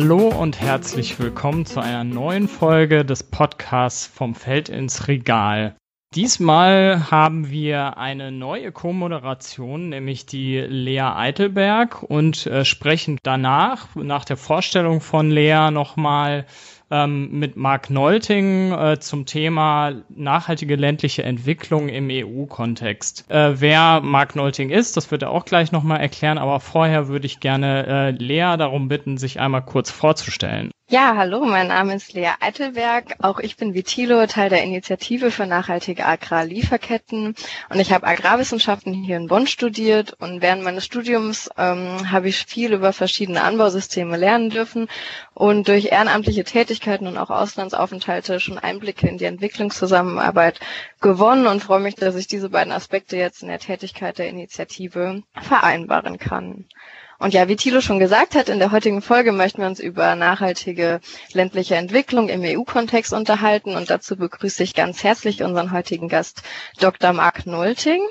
Hallo und herzlich willkommen zu einer neuen Folge des Podcasts vom Feld ins Regal. Diesmal haben wir eine neue Co-Moderation, nämlich die Lea Eitelberg und äh, sprechen danach, nach der Vorstellung von Lea, nochmal ähm, mit Mark Nolting äh, zum Thema nachhaltige ländliche Entwicklung im EU-Kontext. Äh, wer Mark Nolting ist, das wird er auch gleich nochmal erklären, aber vorher würde ich gerne äh, Lea darum bitten, sich einmal kurz vorzustellen. Ja, hallo, mein Name ist Lea Eitelberg. Auch ich bin wie Thilo Teil der Initiative für nachhaltige Agrarlieferketten und ich habe Agrarwissenschaften hier in Bonn studiert und während meines Studiums ähm, habe ich viel über verschiedene Anbausysteme lernen dürfen und durch ehrenamtliche Tätigkeiten und auch Auslandsaufenthalte schon Einblicke in die Entwicklungszusammenarbeit gewonnen und freue mich, dass ich diese beiden Aspekte jetzt in der Tätigkeit der Initiative vereinbaren kann. Und ja, wie Thilo schon gesagt hat, in der heutigen Folge möchten wir uns über nachhaltige ländliche Entwicklung im EU-Kontext unterhalten. Und dazu begrüße ich ganz herzlich unseren heutigen Gast Dr. Marc Nolting.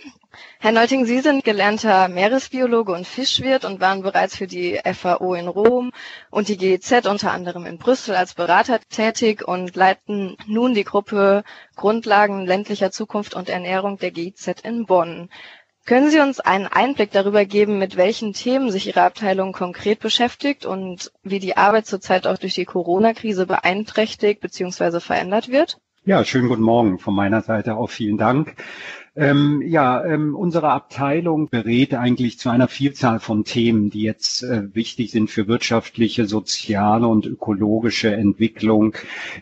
Herr Nolting, Sie sind gelernter Meeresbiologe und Fischwirt und waren bereits für die FAO in Rom und die GEZ unter anderem in Brüssel als Berater tätig und leiten nun die Gruppe Grundlagen ländlicher Zukunft und Ernährung der GEZ in Bonn. Können Sie uns einen Einblick darüber geben, mit welchen Themen sich Ihre Abteilung konkret beschäftigt und wie die Arbeit zurzeit auch durch die Corona-Krise beeinträchtigt bzw. verändert wird? Ja, schönen guten Morgen von meiner Seite auch vielen Dank. Ähm, ja, ähm, unsere Abteilung berät eigentlich zu einer Vielzahl von Themen, die jetzt äh, wichtig sind für wirtschaftliche, soziale und ökologische Entwicklung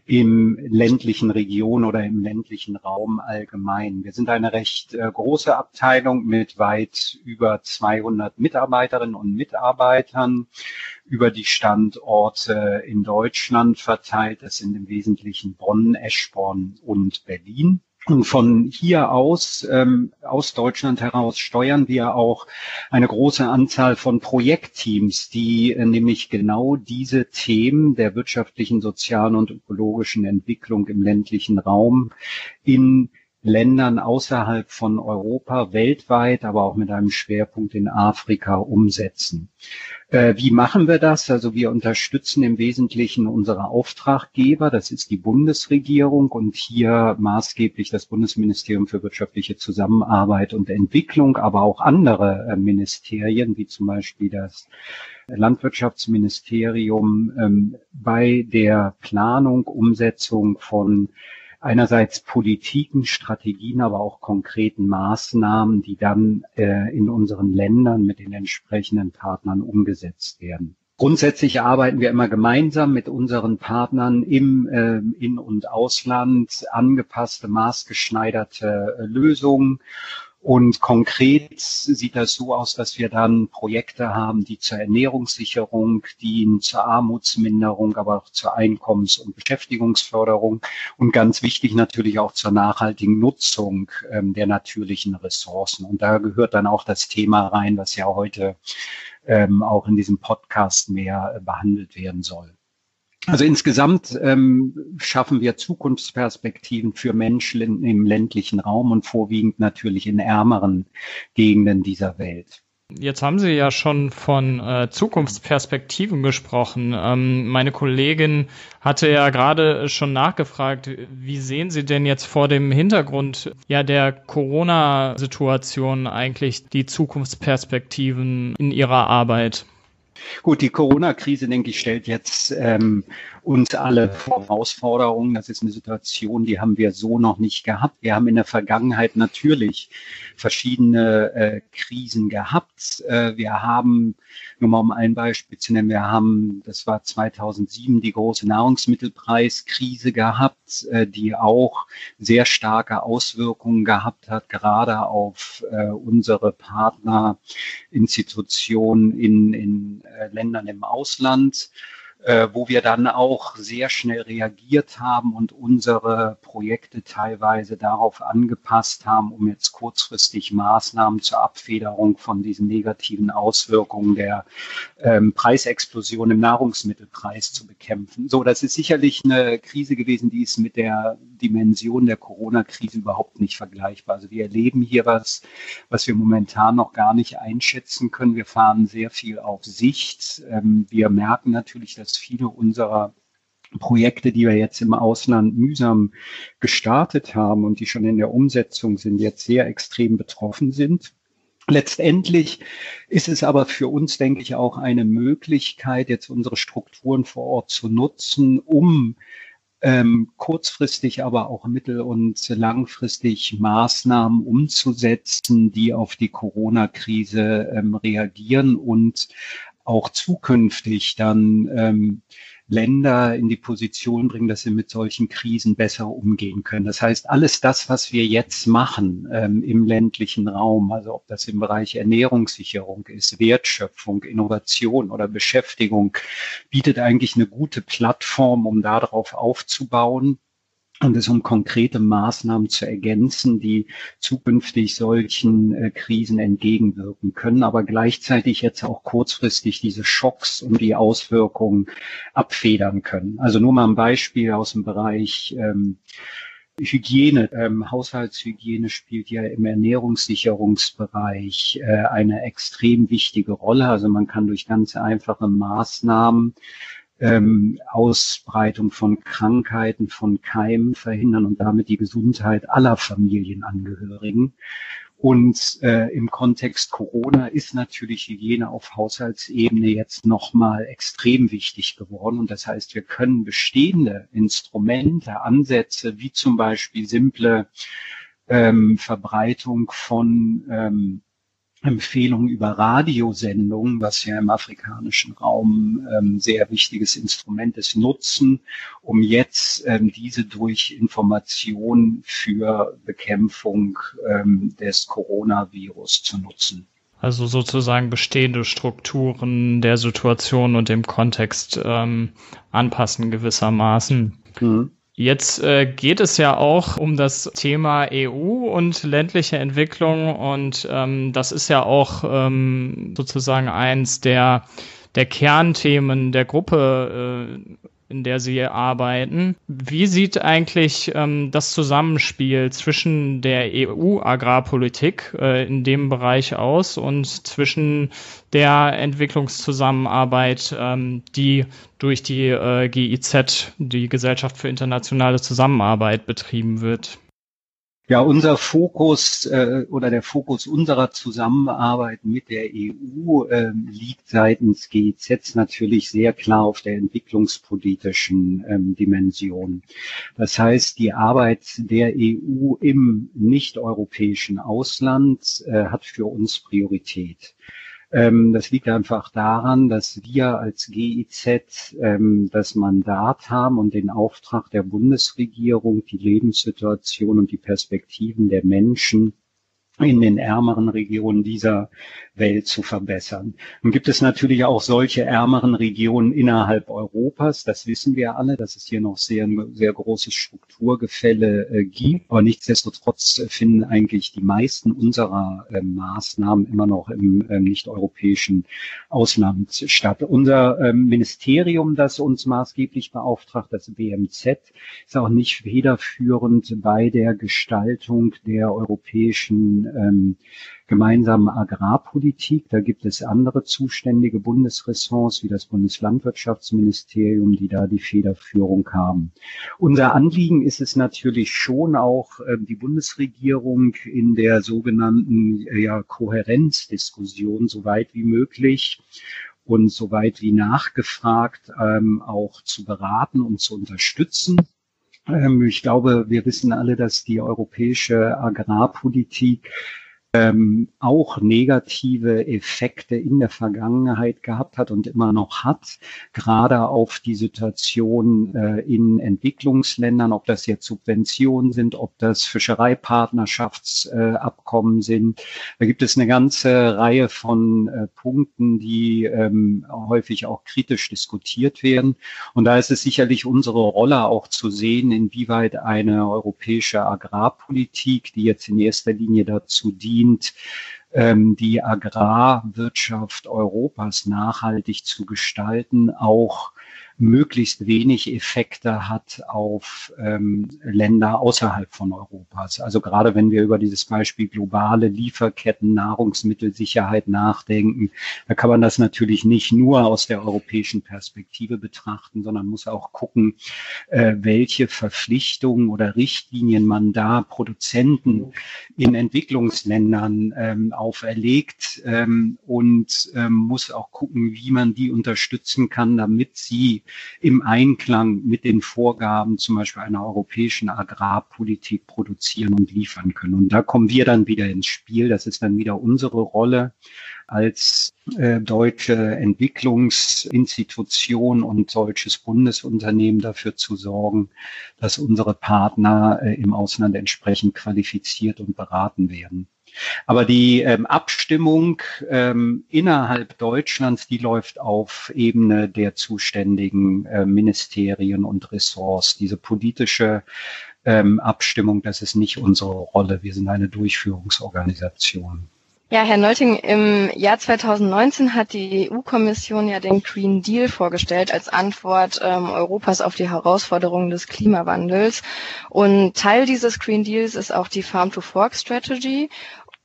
im ländlichen Region oder im ländlichen Raum allgemein. Wir sind eine recht äh, große Abteilung mit weit über 200 Mitarbeiterinnen und Mitarbeitern über die Standorte in Deutschland verteilt. Das sind im Wesentlichen Bonn, Eschborn und Berlin. Und von hier aus, ähm, aus Deutschland heraus, steuern wir auch eine große Anzahl von Projektteams, die äh, nämlich genau diese Themen der wirtschaftlichen, sozialen und ökologischen Entwicklung im ländlichen Raum in Ländern außerhalb von Europa, weltweit, aber auch mit einem Schwerpunkt in Afrika umsetzen. Äh, wie machen wir das? Also wir unterstützen im Wesentlichen unsere Auftraggeber, das ist die Bundesregierung und hier maßgeblich das Bundesministerium für wirtschaftliche Zusammenarbeit und Entwicklung, aber auch andere äh, Ministerien, wie zum Beispiel das Landwirtschaftsministerium, ähm, bei der Planung, Umsetzung von einerseits Politiken, Strategien, aber auch konkreten Maßnahmen, die dann äh, in unseren Ländern mit den entsprechenden Partnern umgesetzt werden. Grundsätzlich arbeiten wir immer gemeinsam mit unseren Partnern im äh, In- und Ausland angepasste, maßgeschneiderte äh, Lösungen und konkret sieht das so aus, dass wir dann Projekte haben, die zur Ernährungssicherung dienen, zur Armutsminderung, aber auch zur Einkommens- und Beschäftigungsförderung und ganz wichtig natürlich auch zur nachhaltigen Nutzung ähm, der natürlichen Ressourcen. Und da gehört dann auch das Thema rein, was ja heute ähm, auch in diesem Podcast mehr äh, behandelt werden soll. Also insgesamt ähm, schaffen wir Zukunftsperspektiven für Menschen im ländlichen Raum und vorwiegend natürlich in ärmeren Gegenden dieser Welt. Jetzt haben Sie ja schon von äh, Zukunftsperspektiven gesprochen. Ähm, meine Kollegin hatte ja gerade schon nachgefragt, wie sehen Sie denn jetzt vor dem Hintergrund ja der Corona-Situation eigentlich die Zukunftsperspektiven in Ihrer Arbeit? Gut, die Corona-Krise, denke ich, stellt jetzt ähm, uns alle vor Herausforderungen. Das ist eine Situation, die haben wir so noch nicht gehabt. Wir haben in der Vergangenheit natürlich verschiedene äh, Krisen gehabt. Äh, wir haben, nur mal um ein Beispiel zu nennen, wir haben, das war 2007, die große Nahrungsmittelpreiskrise gehabt, äh, die auch sehr starke Auswirkungen gehabt hat, gerade auf äh, unsere Partnerinstitutionen in, in äh, Ländern im Ausland äh, wo wir dann auch sehr schnell reagiert haben und unsere Projekte teilweise darauf angepasst haben, um jetzt kurzfristig Maßnahmen zur Abfederung von diesen negativen Auswirkungen der ähm, Preisexplosion im Nahrungsmittelpreis zu bekämpfen. So, das ist sicherlich eine Krise gewesen, die ist mit der Dimension der Corona-Krise überhaupt nicht vergleichbar. Also wir erleben hier was, was wir momentan noch gar nicht einschätzen können. Wir fahren sehr viel auf Sicht. Ähm, wir merken natürlich, dass viele unserer Projekte, die wir jetzt im Ausland mühsam gestartet haben und die schon in der Umsetzung sind, jetzt sehr extrem betroffen sind. Letztendlich ist es aber für uns, denke ich, auch eine Möglichkeit, jetzt unsere Strukturen vor Ort zu nutzen, um ähm, kurzfristig, aber auch mittel- und langfristig Maßnahmen umzusetzen, die auf die Corona-Krise ähm, reagieren und auch zukünftig dann ähm, Länder in die Position bringen, dass sie mit solchen Krisen besser umgehen können. Das heißt, alles das, was wir jetzt machen ähm, im ländlichen Raum, also ob das im Bereich Ernährungssicherung ist, Wertschöpfung, Innovation oder Beschäftigung, bietet eigentlich eine gute Plattform, um darauf aufzubauen und es um konkrete Maßnahmen zu ergänzen, die zukünftig solchen äh, Krisen entgegenwirken können, aber gleichzeitig jetzt auch kurzfristig diese Schocks und die Auswirkungen abfedern können. Also nur mal ein Beispiel aus dem Bereich ähm, Hygiene, ähm, Haushaltshygiene spielt ja im Ernährungssicherungsbereich äh, eine extrem wichtige Rolle. Also man kann durch ganz einfache Maßnahmen ähm, Ausbreitung von Krankheiten, von Keimen verhindern und damit die Gesundheit aller Familienangehörigen. Und äh, im Kontext Corona ist natürlich Hygiene auf Haushaltsebene jetzt nochmal extrem wichtig geworden. Und das heißt, wir können bestehende Instrumente, Ansätze, wie zum Beispiel simple ähm, Verbreitung von ähm, Empfehlungen über Radiosendungen, was ja im afrikanischen Raum ähm, sehr wichtiges Instrument ist, nutzen, um jetzt ähm, diese durch Information für Bekämpfung ähm, des Coronavirus zu nutzen. Also sozusagen bestehende Strukturen der Situation und dem Kontext ähm, anpassen gewissermaßen. Mhm. Jetzt äh, geht es ja auch um das Thema EU und ländliche Entwicklung und ähm, das ist ja auch ähm, sozusagen eins der, der Kernthemen der Gruppe äh, in der Sie arbeiten. Wie sieht eigentlich ähm, das Zusammenspiel zwischen der EU-Agrarpolitik äh, in dem Bereich aus und zwischen der Entwicklungszusammenarbeit, ähm, die durch die äh, GIZ, die Gesellschaft für internationale Zusammenarbeit, betrieben wird? Ja, unser Fokus äh, oder der Fokus unserer Zusammenarbeit mit der EU äh, liegt seitens GIZ natürlich sehr klar auf der entwicklungspolitischen ähm, Dimension. Das heißt, die Arbeit der EU im nicht-europäischen Ausland äh, hat für uns Priorität. Ähm, das liegt einfach daran, dass wir als GIZ ähm, das Mandat haben und den Auftrag der Bundesregierung, die Lebenssituation und die Perspektiven der Menschen in den ärmeren Regionen dieser Welt zu verbessern. Nun gibt es natürlich auch solche ärmeren Regionen innerhalb Europas. Das wissen wir alle, dass es hier noch sehr, sehr großes Strukturgefälle äh, gibt. Aber nichtsdestotrotz finden eigentlich die meisten unserer äh, Maßnahmen immer noch im äh, nicht-europäischen Ausland statt. Unser ähm, Ministerium, das uns maßgeblich beauftragt, das BMZ, ist auch nicht federführend bei der Gestaltung der europäischen ähm, gemeinsamen Agrarpolitik. Da gibt es andere zuständige Bundesressorts wie das Bundeslandwirtschaftsministerium, die da die Federführung haben. Unser Anliegen ist es natürlich schon auch, äh, die Bundesregierung in der sogenannten äh, ja, Kohärenzdiskussion so weit wie möglich und so weit wie nachgefragt ähm, auch zu beraten und zu unterstützen. Ähm, ich glaube, wir wissen alle, dass die europäische Agrarpolitik ähm, auch negative Effekte in der Vergangenheit gehabt hat und immer noch hat, gerade auf die Situation äh, in Entwicklungsländern, ob das jetzt Subventionen sind, ob das Fischereipartnerschaftsabkommen äh, sind. Da gibt es eine ganze Reihe von äh, Punkten, die ähm, häufig auch kritisch diskutiert werden. Und da ist es sicherlich unsere Rolle auch zu sehen, inwieweit eine europäische Agrarpolitik, die jetzt in erster Linie dazu dient, dient, ähm, die Agrarwirtschaft Europas nachhaltig zu gestalten, auch möglichst wenig Effekte hat auf ähm, Länder außerhalb von Europas. Also gerade wenn wir über dieses Beispiel globale Lieferketten, Nahrungsmittelsicherheit nachdenken, da kann man das natürlich nicht nur aus der europäischen Perspektive betrachten, sondern muss auch gucken, äh, welche Verpflichtungen oder Richtlinien man da Produzenten in Entwicklungsländern ähm, auferlegt ähm, und ähm, muss auch gucken, wie man die unterstützen kann, damit sie im Einklang mit den Vorgaben zum Beispiel einer europäischen Agrarpolitik produzieren und liefern können. Und da kommen wir dann wieder ins Spiel. Das ist dann wieder unsere Rolle als äh, deutsche Entwicklungsinstitution und deutsches Bundesunternehmen dafür zu sorgen, dass unsere Partner äh, im Ausland entsprechend qualifiziert und beraten werden. Aber die ähm, Abstimmung ähm, innerhalb Deutschlands, die läuft auf Ebene der zuständigen äh, Ministerien und Ressorts. Diese politische ähm, Abstimmung, das ist nicht unsere Rolle. Wir sind eine Durchführungsorganisation. Ja, Herr Nolting, im Jahr 2019 hat die EU-Kommission ja den Green Deal vorgestellt als Antwort ähm, Europas auf die Herausforderungen des Klimawandels. Und Teil dieses Green Deals ist auch die Farm-to-Fork-Strategy.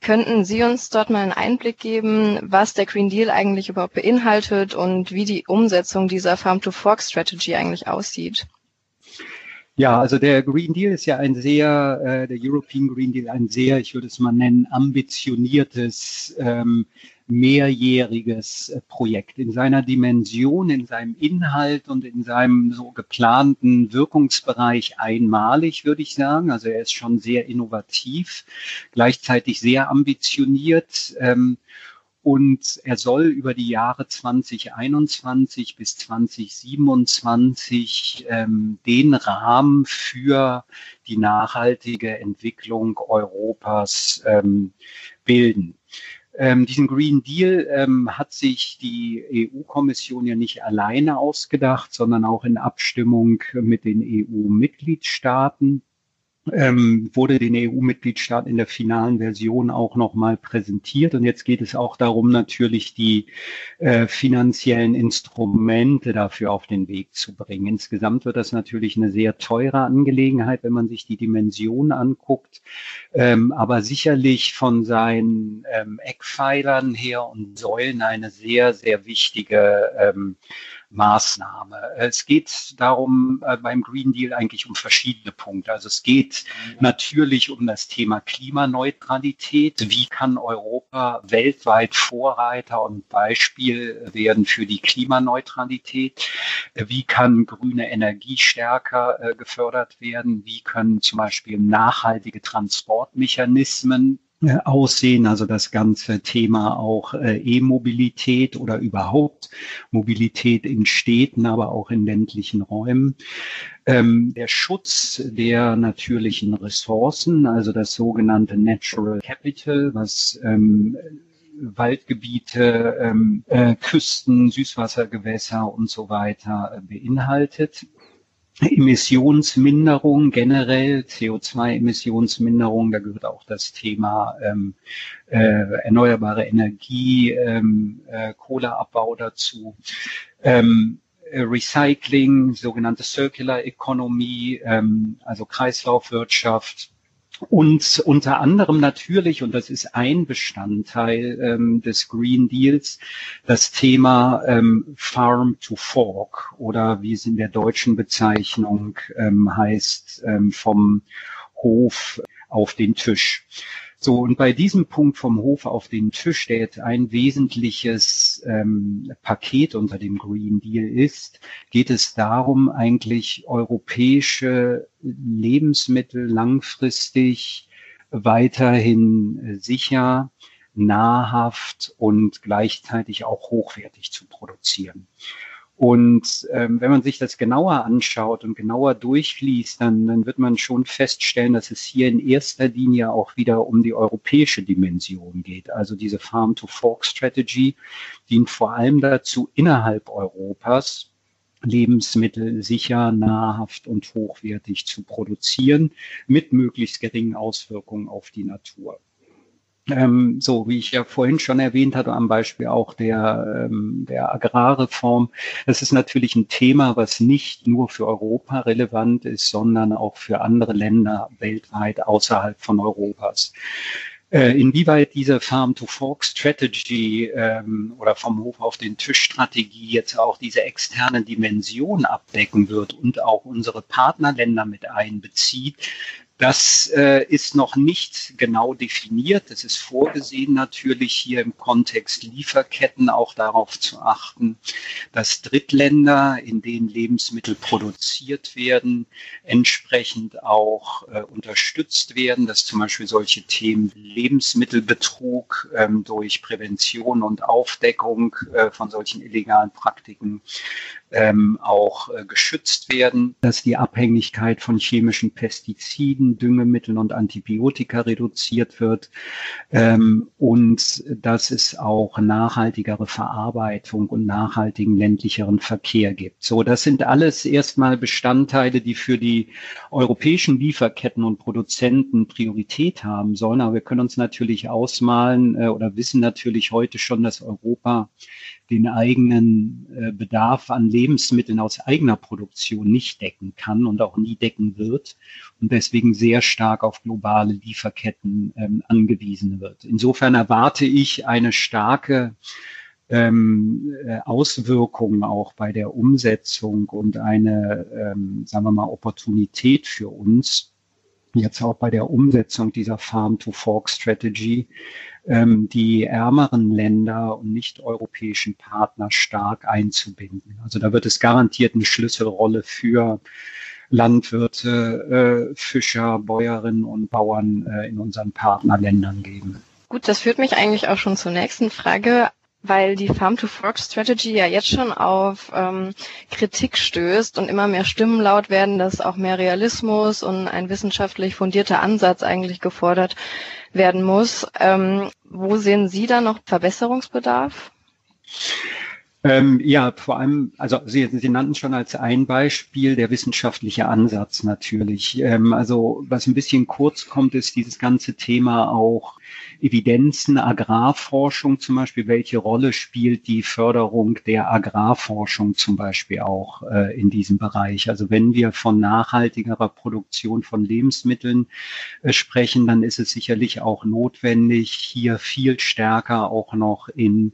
Könnten Sie uns dort mal einen Einblick geben, was der Green Deal eigentlich überhaupt beinhaltet und wie die Umsetzung dieser Farm-to-Fork-Strategy eigentlich aussieht? Ja, also der Green Deal ist ja ein sehr, äh, der European Green Deal, ein sehr, ich würde es mal nennen, ambitioniertes ähm, mehrjähriges äh, Projekt in seiner Dimension, in seinem Inhalt und in seinem so geplanten Wirkungsbereich einmalig, würde ich sagen. Also er ist schon sehr innovativ, gleichzeitig sehr ambitioniert. Ähm, und er soll über die Jahre 2021 bis 2027 ähm, den Rahmen für die nachhaltige Entwicklung Europas ähm, bilden. Ähm, diesen Green Deal ähm, hat sich die EU-Kommission ja nicht alleine ausgedacht, sondern auch in Abstimmung mit den EU-Mitgliedstaaten ähm, wurde den EU-Mitgliedstaaten in der finalen Version auch nochmal präsentiert. Und jetzt geht es auch darum, natürlich die äh, finanziellen Instrumente dafür auf den Weg zu bringen. Insgesamt wird das natürlich eine sehr teure Angelegenheit, wenn man sich die Dimension anguckt, ähm, aber sicherlich von seinen ähm, Eckpfeilern her und Säulen eine sehr, sehr wichtige ähm, Maßnahme. Es geht darum äh, beim Green Deal eigentlich um verschiedene Punkte. Also es geht natürlich um das Thema Klimaneutralität. Wie kann Europa weltweit Vorreiter und Beispiel werden für die Klimaneutralität? Wie kann grüne Energie stärker äh, gefördert werden? Wie können zum Beispiel nachhaltige Transportmechanismen aussehen, also das ganze Thema auch äh, E-Mobilität oder überhaupt Mobilität in Städten, aber auch in ländlichen Räumen. Ähm, der Schutz der natürlichen Ressourcen, also das sogenannte Natural Capital, was ähm, Waldgebiete, ähm, äh, Küsten, Süßwassergewässer und so weiter äh, beinhaltet. Emissionsminderung generell, CO2-Emissionsminderung, da gehört auch das Thema ähm, äh, erneuerbare Energie, ähm, äh, Kohleabbau dazu. Ähm, Recycling, sogenannte Circular Economy, ähm, also Kreislaufwirtschaft, und unter anderem natürlich, und das ist ein Bestandteil ähm, des Green Deals, das Thema ähm, Farm to Fork oder wie es in der deutschen Bezeichnung ähm, heißt, ähm, vom Hof auf den Tisch. So, und bei diesem Punkt vom Hof auf den Tisch, der jetzt ein wesentliches ähm, Paket unter dem Green Deal ist, geht es darum, eigentlich europäische Lebensmittel langfristig weiterhin sicher, nahrhaft und gleichzeitig auch hochwertig zu produzieren. Und ähm, wenn man sich das genauer anschaut und genauer durchliest, dann, dann wird man schon feststellen, dass es hier in erster Linie auch wieder um die europäische Dimension geht. Also diese Farm-to-Fork-Strategy dient vor allem dazu, innerhalb Europas Lebensmittel sicher, nahrhaft und hochwertig zu produzieren, mit möglichst geringen Auswirkungen auf die Natur. Ähm, so wie ich ja vorhin schon erwähnt hatte, am Beispiel auch der, ähm, der Agrarreform. Das ist natürlich ein Thema, was nicht nur für Europa relevant ist, sondern auch für andere Länder weltweit außerhalb von Europas. Äh, inwieweit diese Farm-to-Fork-Strategy ähm, oder vom Hof auf den Tisch-Strategie jetzt auch diese externe Dimension abdecken wird und auch unsere Partnerländer mit einbezieht, das äh, ist noch nicht genau definiert. Es ist vorgesehen natürlich hier im Kontext Lieferketten auch darauf zu achten, dass Drittländer, in denen Lebensmittel produziert werden, entsprechend auch äh, unterstützt werden, dass zum Beispiel solche Themen Lebensmittelbetrug ähm, durch Prävention und Aufdeckung äh, von solchen illegalen Praktiken ähm, auch äh, geschützt werden, dass die Abhängigkeit von chemischen Pestiziden, Düngemitteln und Antibiotika reduziert wird ähm, und dass es auch nachhaltigere Verarbeitung und nachhaltigen ländlicheren Verkehr gibt. So, das sind alles erstmal Bestandteile, die für die europäischen Lieferketten und Produzenten Priorität haben sollen. Aber wir können uns natürlich ausmalen äh, oder wissen natürlich heute schon, dass Europa den eigenen äh, Bedarf an Lebensmitteln aus eigener Produktion nicht decken kann und auch nie decken wird und deswegen sehr stark auf globale Lieferketten ähm, angewiesen wird. Insofern erwarte ich eine starke ähm, äh, Auswirkung auch bei der Umsetzung und eine, ähm, sagen wir mal, Opportunität für uns, jetzt auch bei der Umsetzung dieser Farm-to-Fork-Strategy, ähm, die ärmeren Länder und nicht-europäischen Partner stark einzubinden. Also da wird es garantiert eine Schlüsselrolle für Landwirte, äh, Fischer, Bäuerinnen und Bauern äh, in unseren Partnerländern geben. Gut, das führt mich eigentlich auch schon zur nächsten Frage weil die Farm-to-Fork-Strategy ja jetzt schon auf ähm, Kritik stößt und immer mehr Stimmen laut werden, dass auch mehr Realismus und ein wissenschaftlich fundierter Ansatz eigentlich gefordert werden muss. Ähm, wo sehen Sie da noch Verbesserungsbedarf? Ähm, ja, vor allem, also Sie, Sie nannten schon als ein Beispiel der wissenschaftliche Ansatz natürlich. Ähm, also was ein bisschen kurz kommt, ist dieses ganze Thema auch Evidenzen, Agrarforschung zum Beispiel, welche Rolle spielt die Förderung der Agrarforschung zum Beispiel auch äh, in diesem Bereich? Also wenn wir von nachhaltigerer Produktion von Lebensmitteln äh, sprechen, dann ist es sicherlich auch notwendig, hier viel stärker auch noch in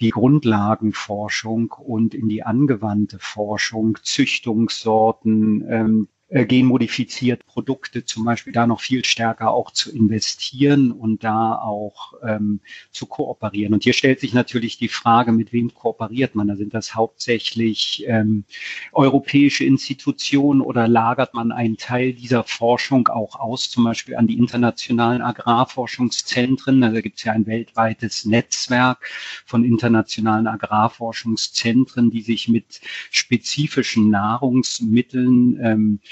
die Grundlagenforschung und in die angewandte Forschung, Züchtungssorten, ähm, äh, genmodifiziert Produkte zum Beispiel da noch viel stärker auch zu investieren und da auch ähm, zu kooperieren. Und hier stellt sich natürlich die Frage, mit wem kooperiert man? Da sind das hauptsächlich ähm, europäische Institutionen oder lagert man einen Teil dieser Forschung auch aus, zum Beispiel an die internationalen Agrarforschungszentren? Da gibt es ja ein weltweites Netzwerk von internationalen Agrarforschungszentren, die sich mit spezifischen Nahrungsmitteln ähm,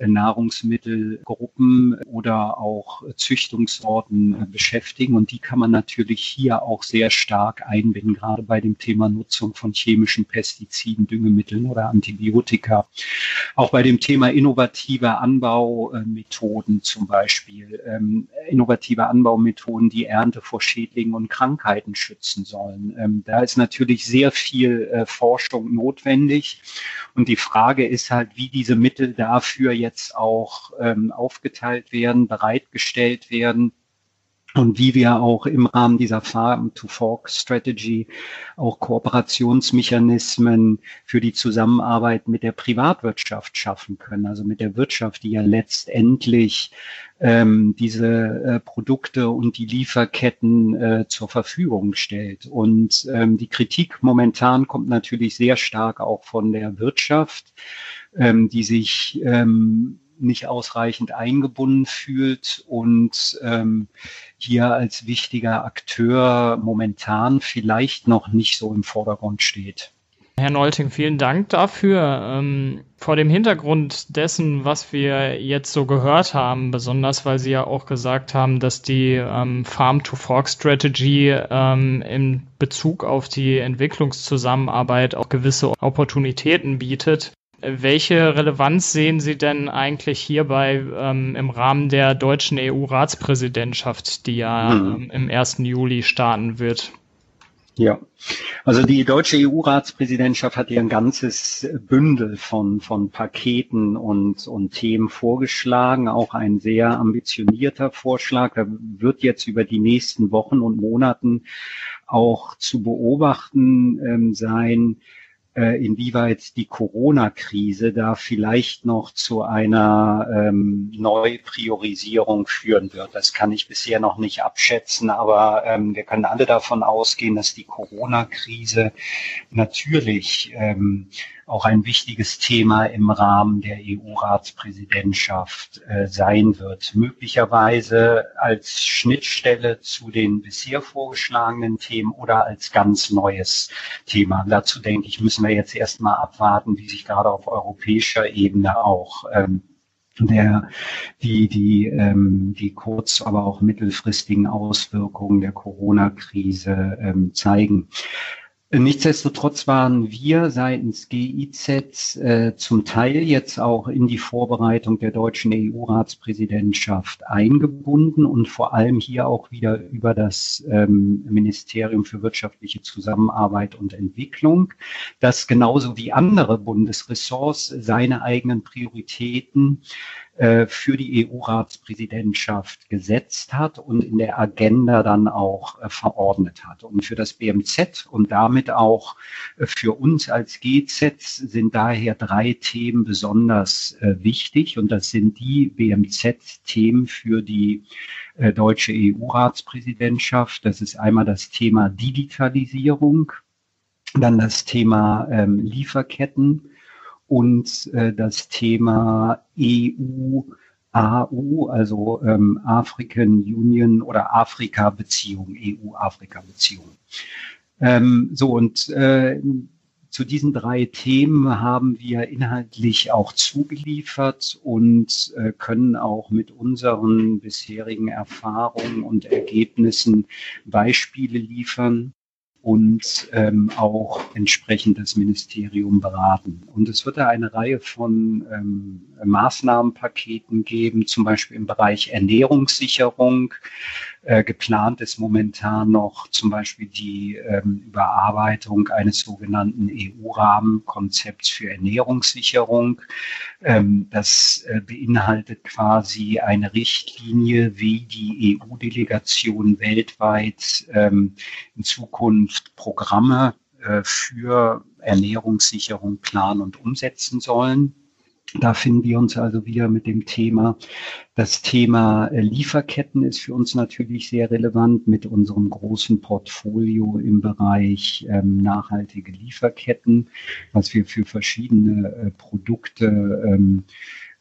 Nahrungsmittelgruppen oder auch Züchtungssorten äh, beschäftigen. Und die kann man natürlich hier auch sehr stark einbinden, gerade bei dem Thema Nutzung von chemischen Pestiziden, Düngemitteln oder Antibiotika. Auch bei dem Thema innovative Anbaumethoden zum Beispiel. Ähm, innovative Anbaumethoden, die Ernte vor Schädlingen und Krankheiten schützen sollen. Ähm, da ist natürlich sehr viel äh, Forschung notwendig. Und die Frage ist halt, wie diese Mittel dafür jetzt auch ähm, aufgeteilt werden, bereitgestellt werden und wie wir auch im Rahmen dieser Farm-to-Fork-Strategy auch Kooperationsmechanismen für die Zusammenarbeit mit der Privatwirtschaft schaffen können, also mit der Wirtschaft, die ja letztendlich ähm, diese äh, Produkte und die Lieferketten äh, zur Verfügung stellt. Und ähm, die Kritik momentan kommt natürlich sehr stark auch von der Wirtschaft, ähm, die sich ähm, nicht ausreichend eingebunden fühlt und ähm, hier als wichtiger Akteur momentan vielleicht noch nicht so im Vordergrund steht. Herr Nolting, vielen Dank dafür. Ähm, vor dem Hintergrund dessen, was wir jetzt so gehört haben, besonders weil Sie ja auch gesagt haben, dass die ähm, Farm-to-Fork-Strategy ähm, in Bezug auf die Entwicklungszusammenarbeit auch gewisse Opportunitäten bietet, Welche Relevanz sehen Sie denn eigentlich hierbei ähm, im Rahmen der deutschen EU-Ratspräsidentschaft, die ja hm. ähm, im 1. Juli starten wird? Ja, also die deutsche EU-Ratspräsidentschaft hat ihr ein ganzes Bündel von, von Paketen und, und Themen vorgeschlagen, auch ein sehr ambitionierter Vorschlag. Da wird jetzt über die nächsten Wochen und Monaten auch zu beobachten ähm, sein, äh, inwieweit die Corona-Krise da vielleicht noch zu einer ähm, Neupriorisierung führen wird. Das kann ich bisher noch nicht abschätzen, aber ähm, wir können alle davon ausgehen, dass die Corona-Krise natürlich ähm, auch ein wichtiges Thema im Rahmen der EU-Ratspräsidentschaft äh, sein wird. Möglicherweise als Schnittstelle zu den bisher vorgeschlagenen Themen oder als ganz neues Thema. Dazu denke ich, müssen wir jetzt erstmal abwarten, wie sich gerade auf europäischer Ebene auch ähm, der, die, die, ähm, die kurz-, aber auch mittelfristigen Auswirkungen der Corona-Krise ähm, zeigen. Nichtsdestotrotz waren wir seitens GIZ äh, zum Teil jetzt auch in die Vorbereitung der deutschen EU-Ratspräsidentschaft eingebunden und vor allem hier auch wieder über das ähm, Ministerium für wirtschaftliche Zusammenarbeit und Entwicklung, das genauso wie andere Bundesressorts seine eigenen Prioritäten äh, für die EU-Ratspräsidentschaft gesetzt hat und in der Agenda dann auch äh, verordnet hat. Und für das BMZ und damit auch äh, für uns als GZ sind daher drei Themen besonders wichtig. Und das sind die BMZ-Themen für die deutsche EU-Ratspräsidentschaft. Das ist einmal das Thema Digitalisierung, dann das Thema ähm, Lieferketten und äh, das Thema EU, AU, also ähm, African Union oder Afrika-Beziehung, EU-Afrika-Beziehung. Ähm, so und äh, zu diesen drei Themen haben wir inhaltlich auch zugeliefert und äh, können auch mit unseren bisherigen Erfahrungen und Ergebnissen Beispiele liefern und ähm, auch entsprechend das Ministerium beraten. Und es wird da eine Reihe von ähm, Maßnahmenpaketen geben, zum Beispiel im Bereich Ernährungssicherung, äh, geplant ist momentan noch zum Beispiel die ähm, Überarbeitung eines sogenannten EU-Rahmenkonzepts für Ernährungssicherung. Ähm, das äh, beinhaltet quasi eine Richtlinie, wie die EU-Delegation weltweit ähm, in Zukunft Programme äh, für Ernährungssicherung planen und umsetzen sollen. Da finden wir uns also wieder mit dem Thema. Das Thema äh, Lieferketten ist für uns natürlich sehr relevant mit unserem großen Portfolio im Bereich ähm, nachhaltige Lieferketten, was wir für verschiedene äh, Produkte ähm,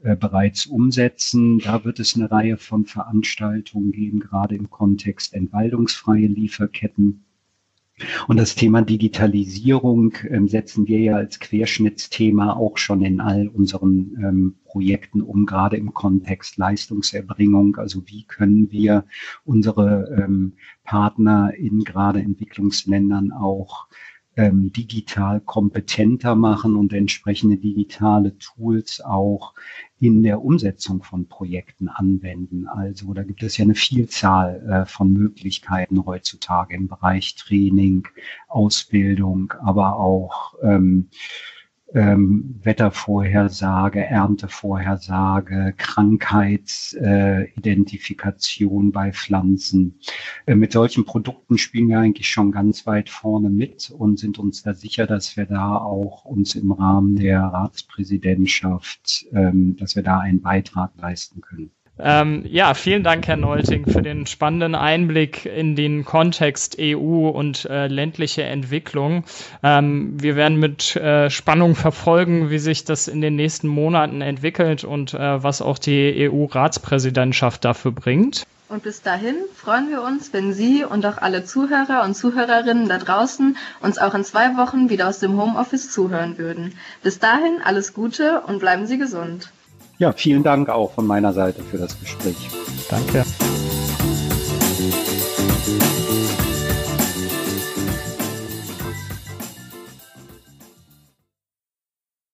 äh, bereits umsetzen. Da wird es eine Reihe von Veranstaltungen geben, gerade im Kontext entwaldungsfreie Lieferketten. Und das Thema Digitalisierung ähm, setzen wir ja als Querschnittsthema auch schon in all unseren ähm, Projekten um, gerade im Kontext Leistungserbringung. Also wie können wir unsere ähm, Partner in gerade Entwicklungsländern auch ähm, digital kompetenter machen und entsprechende digitale Tools auch in der Umsetzung von Projekten anwenden. Also da gibt es ja eine Vielzahl äh, von Möglichkeiten heutzutage im Bereich Training, Ausbildung, aber auch ähm, ähm, Wettervorhersage, Erntevorhersage, Krankheitsidentifikation äh, bei Pflanzen. Äh, mit solchen Produkten spielen wir eigentlich schon ganz weit vorne mit und sind uns da sicher, dass wir da auch uns im Rahmen der Ratspräsidentschaft, ähm, dass wir da einen Beitrag leisten können. Ähm, ja, vielen Dank, Herr Neulting, für den spannenden Einblick in den Kontext EU und äh, ländliche Entwicklung. Ähm, wir werden mit äh, Spannung verfolgen, wie sich das in den nächsten Monaten entwickelt und äh, was auch die EU-Ratspräsidentschaft dafür bringt. Und bis dahin freuen wir uns, wenn Sie und auch alle Zuhörer und Zuhörerinnen da draußen uns auch in zwei Wochen wieder aus dem Homeoffice zuhören würden. Bis dahin alles Gute und bleiben Sie gesund. Ja, vielen Dank auch von meiner Seite für das Gespräch. Danke.